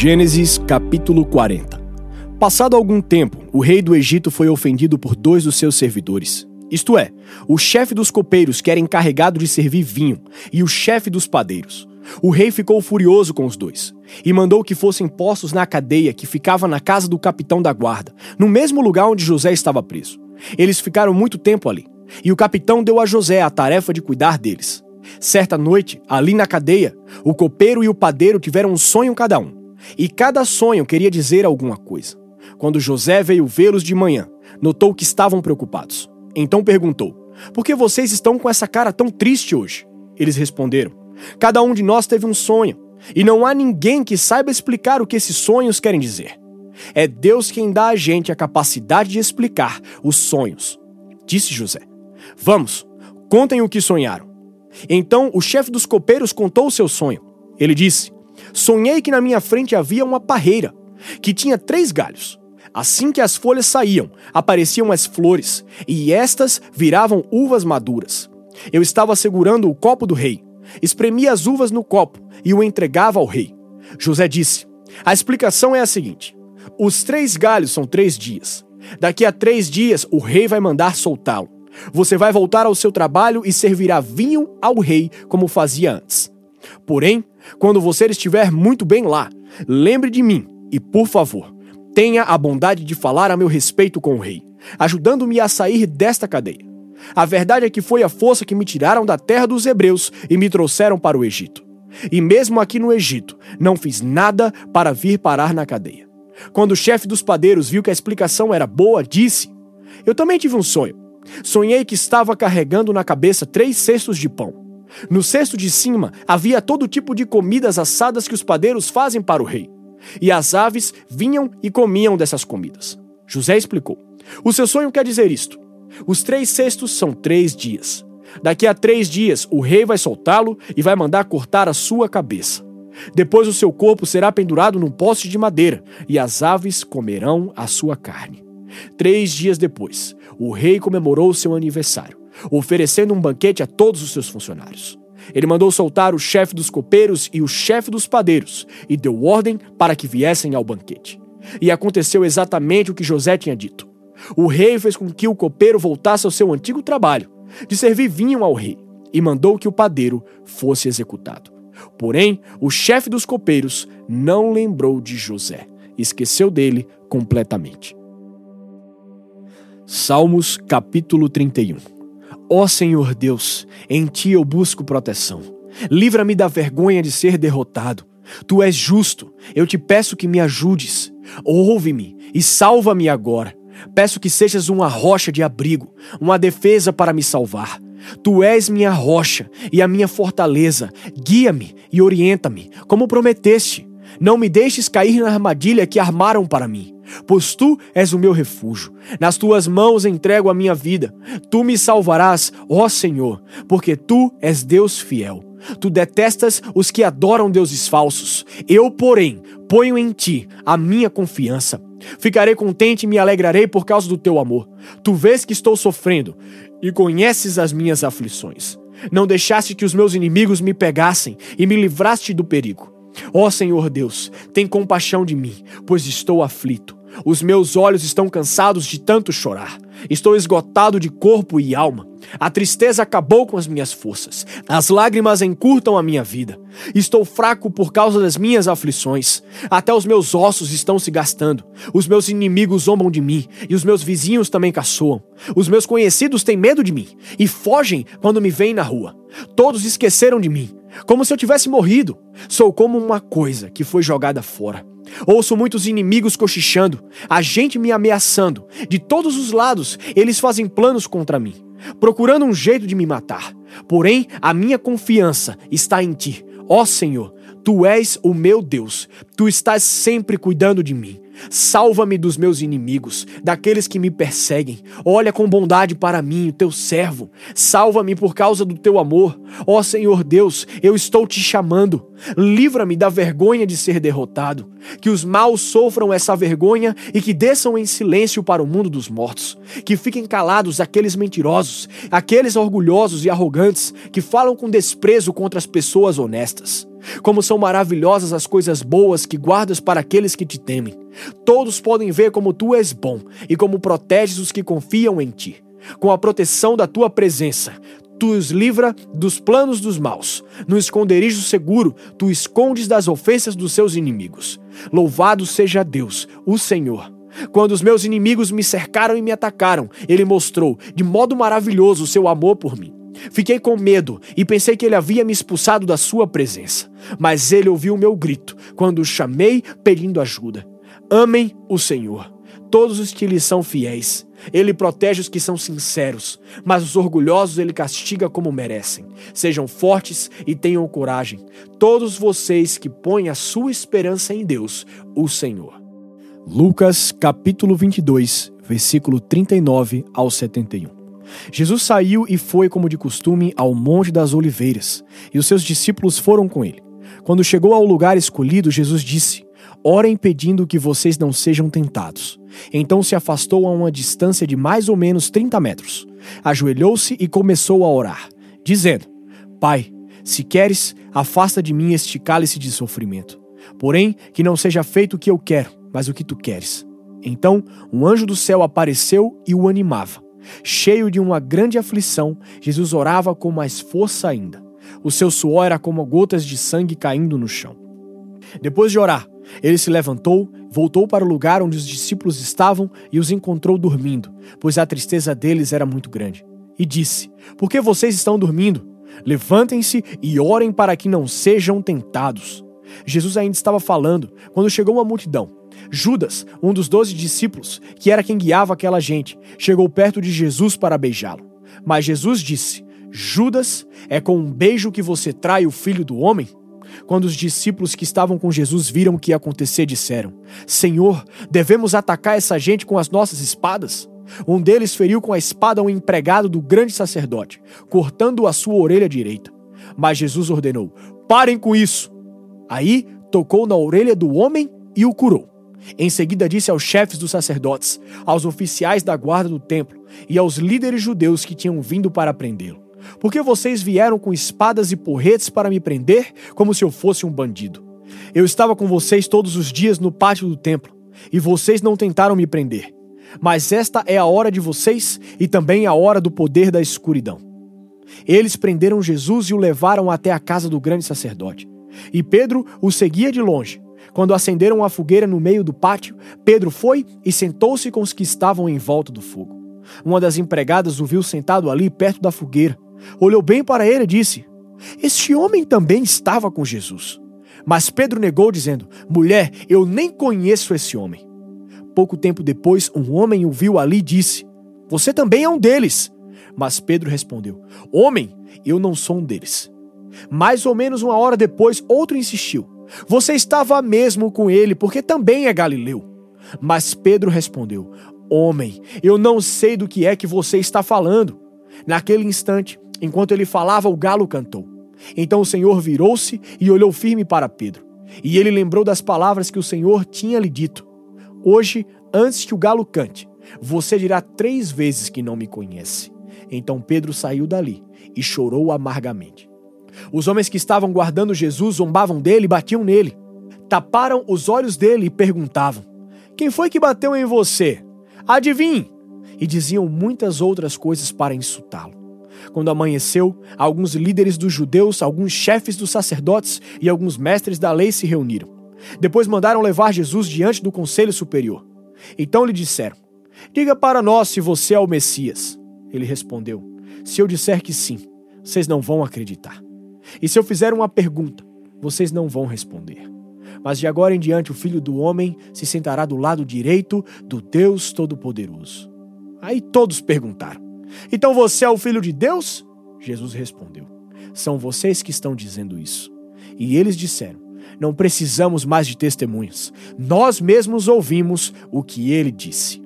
Gênesis capítulo 40 Passado algum tempo, o rei do Egito foi ofendido por dois dos seus servidores. Isto é, o chefe dos copeiros, que era encarregado de servir vinho, e o chefe dos padeiros. O rei ficou furioso com os dois e mandou que fossem postos na cadeia que ficava na casa do capitão da guarda, no mesmo lugar onde José estava preso. Eles ficaram muito tempo ali, e o capitão deu a José a tarefa de cuidar deles. Certa noite, ali na cadeia, o copeiro e o padeiro tiveram um sonho cada um. E cada sonho queria dizer alguma coisa. Quando José veio vê-los de manhã, notou que estavam preocupados. Então perguntou: Por que vocês estão com essa cara tão triste hoje? Eles responderam: Cada um de nós teve um sonho, e não há ninguém que saiba explicar o que esses sonhos querem dizer. É Deus quem dá a gente a capacidade de explicar os sonhos. Disse José: Vamos, contem o que sonharam. Então o chefe dos copeiros contou o seu sonho. Ele disse: Sonhei que na minha frente havia uma parreira, que tinha três galhos. Assim que as folhas saíam, apareciam as flores, e estas viravam uvas maduras. Eu estava segurando o copo do rei, espremia as uvas no copo e o entregava ao rei. José disse: A explicação é a seguinte: os três galhos são três dias. Daqui a três dias o rei vai mandar soltá-lo. Você vai voltar ao seu trabalho e servirá vinho ao rei como fazia antes. Porém, quando você estiver muito bem lá, lembre de mim e, por favor, tenha a bondade de falar a meu respeito com o rei, ajudando-me a sair desta cadeia. A verdade é que foi a força que me tiraram da terra dos hebreus e me trouxeram para o Egito. E mesmo aqui no Egito, não fiz nada para vir parar na cadeia. Quando o chefe dos padeiros viu que a explicação era boa, disse: Eu também tive um sonho. Sonhei que estava carregando na cabeça três cestos de pão. No cesto de cima havia todo tipo de comidas assadas que os padeiros fazem para o rei. E as aves vinham e comiam dessas comidas. José explicou: O seu sonho quer dizer isto. Os três cestos são três dias. Daqui a três dias, o rei vai soltá-lo e vai mandar cortar a sua cabeça. Depois, o seu corpo será pendurado num poste de madeira e as aves comerão a sua carne. Três dias depois, o rei comemorou seu aniversário oferecendo um banquete a todos os seus funcionários. Ele mandou soltar o chefe dos copeiros e o chefe dos padeiros e deu ordem para que viessem ao banquete. E aconteceu exatamente o que José tinha dito. O rei fez com que o copeiro voltasse ao seu antigo trabalho, de servir vinho ao rei, e mandou que o padeiro fosse executado. Porém, o chefe dos copeiros não lembrou de José, esqueceu dele completamente. Salmos capítulo 31 Ó Senhor Deus, em ti eu busco proteção. Livra-me da vergonha de ser derrotado. Tu és justo, eu te peço que me ajudes. Ouve-me e salva-me agora. Peço que sejas uma rocha de abrigo, uma defesa para me salvar. Tu és minha rocha e a minha fortaleza. Guia-me e orienta-me, como prometeste. Não me deixes cair na armadilha que armaram para mim pois tu és o meu refúgio. Nas tuas mãos entrego a minha vida. Tu me salvarás, ó Senhor, porque tu és Deus fiel. Tu detestas os que adoram deuses falsos. Eu, porém, ponho em ti a minha confiança. Ficarei contente e me alegrarei por causa do teu amor. Tu vês que estou sofrendo e conheces as minhas aflições. Não deixaste que os meus inimigos me pegassem e me livraste do perigo. Ó Senhor Deus, tem compaixão de mim, pois estou aflito. Os meus olhos estão cansados de tanto chorar. Estou esgotado de corpo e alma. A tristeza acabou com as minhas forças. As lágrimas encurtam a minha vida. Estou fraco por causa das minhas aflições. Até os meus ossos estão se gastando. Os meus inimigos zombam de mim e os meus vizinhos também caçoam. Os meus conhecidos têm medo de mim e fogem quando me veem na rua. Todos esqueceram de mim, como se eu tivesse morrido. Sou como uma coisa que foi jogada fora. Ouço muitos inimigos cochichando, a gente me ameaçando. De todos os lados, eles fazem planos contra mim, procurando um jeito de me matar. Porém, a minha confiança está em ti. Ó Senhor, tu és o meu Deus, tu estás sempre cuidando de mim. Salva-me dos meus inimigos, daqueles que me perseguem. Olha com bondade para mim, o teu servo. Salva-me por causa do teu amor. Ó Senhor Deus, eu estou te chamando. Livra-me da vergonha de ser derrotado. Que os maus sofram essa vergonha e que desçam em silêncio para o mundo dos mortos. Que fiquem calados aqueles mentirosos, aqueles orgulhosos e arrogantes que falam com desprezo contra as pessoas honestas. Como são maravilhosas as coisas boas que guardas para aqueles que te temem. Todos podem ver como tu és bom e como proteges os que confiam em ti. Com a proteção da tua presença, tu os livra dos planos dos maus. No esconderijo seguro, tu escondes das ofensas dos seus inimigos. Louvado seja Deus, o Senhor. Quando os meus inimigos me cercaram e me atacaram, ele mostrou de modo maravilhoso o seu amor por mim. Fiquei com medo e pensei que ele havia me expulsado da sua presença. Mas ele ouviu o meu grito quando o chamei pedindo ajuda. Amem o Senhor, todos os que lhe são fiéis. Ele protege os que são sinceros, mas os orgulhosos ele castiga como merecem. Sejam fortes e tenham coragem, todos vocês que põem a sua esperança em Deus, o Senhor. Lucas capítulo 22, versículo 39 ao 71. Jesus saiu e foi, como de costume, ao Monte das Oliveiras, e os seus discípulos foram com ele. Quando chegou ao lugar escolhido, Jesus disse: Orem pedindo que vocês não sejam tentados. Então se afastou a uma distância de mais ou menos 30 metros. Ajoelhou-se e começou a orar, dizendo: Pai, se queres, afasta de mim este cálice de sofrimento. Porém, que não seja feito o que eu quero, mas o que tu queres. Então, um anjo do céu apareceu e o animava. Cheio de uma grande aflição, Jesus orava com mais força ainda. O seu suor era como gotas de sangue caindo no chão. Depois de orar, ele se levantou, voltou para o lugar onde os discípulos estavam e os encontrou dormindo, pois a tristeza deles era muito grande. E disse: Por que vocês estão dormindo? Levantem-se e orem para que não sejam tentados. Jesus ainda estava falando quando chegou uma multidão. Judas, um dos doze discípulos, que era quem guiava aquela gente, chegou perto de Jesus para beijá-lo. Mas Jesus disse: Judas, é com um beijo que você trai o filho do homem? Quando os discípulos que estavam com Jesus viram o que ia acontecer, disseram: Senhor, devemos atacar essa gente com as nossas espadas? Um deles feriu com a espada um empregado do grande sacerdote, cortando a sua orelha direita. Mas Jesus ordenou: Parem com isso! Aí tocou na orelha do homem e o curou. Em seguida disse aos chefes dos sacerdotes, aos oficiais da guarda do templo e aos líderes judeus que tinham vindo para prendê-lo: Por que vocês vieram com espadas e porretes para me prender, como se eu fosse um bandido? Eu estava com vocês todos os dias no pátio do templo, e vocês não tentaram me prender. Mas esta é a hora de vocês e também a hora do poder da escuridão. Eles prenderam Jesus e o levaram até a casa do grande sacerdote. E Pedro o seguia de longe quando acenderam a fogueira no meio do pátio, Pedro foi e sentou-se com os que estavam em volta do fogo. Uma das empregadas o viu sentado ali perto da fogueira. Olhou bem para ele e disse: Este homem também estava com Jesus. Mas Pedro negou, dizendo: Mulher, eu nem conheço esse homem. Pouco tempo depois, um homem o viu ali e disse: Você também é um deles. Mas Pedro respondeu: Homem, eu não sou um deles. Mais ou menos uma hora depois, outro insistiu: você estava mesmo com ele, porque também é galileu. Mas Pedro respondeu: Homem, eu não sei do que é que você está falando. Naquele instante, enquanto ele falava, o galo cantou. Então o Senhor virou-se e olhou firme para Pedro. E ele lembrou das palavras que o Senhor tinha lhe dito: Hoje, antes que o galo cante, você dirá três vezes que não me conhece. Então Pedro saiu dali e chorou amargamente. Os homens que estavam guardando Jesus zombavam dele e batiam nele. Taparam os olhos dele e perguntavam: Quem foi que bateu em você? Adivinhe! E diziam muitas outras coisas para insultá-lo. Quando amanheceu, alguns líderes dos judeus, alguns chefes dos sacerdotes e alguns mestres da lei se reuniram. Depois mandaram levar Jesus diante do conselho superior. Então lhe disseram: Diga para nós se você é o Messias. Ele respondeu: Se eu disser que sim, vocês não vão acreditar. E se eu fizer uma pergunta, vocês não vão responder. Mas de agora em diante o filho do homem se sentará do lado direito do Deus Todo-Poderoso. Aí todos perguntaram: Então você é o filho de Deus? Jesus respondeu: São vocês que estão dizendo isso. E eles disseram: Não precisamos mais de testemunhas. Nós mesmos ouvimos o que ele disse.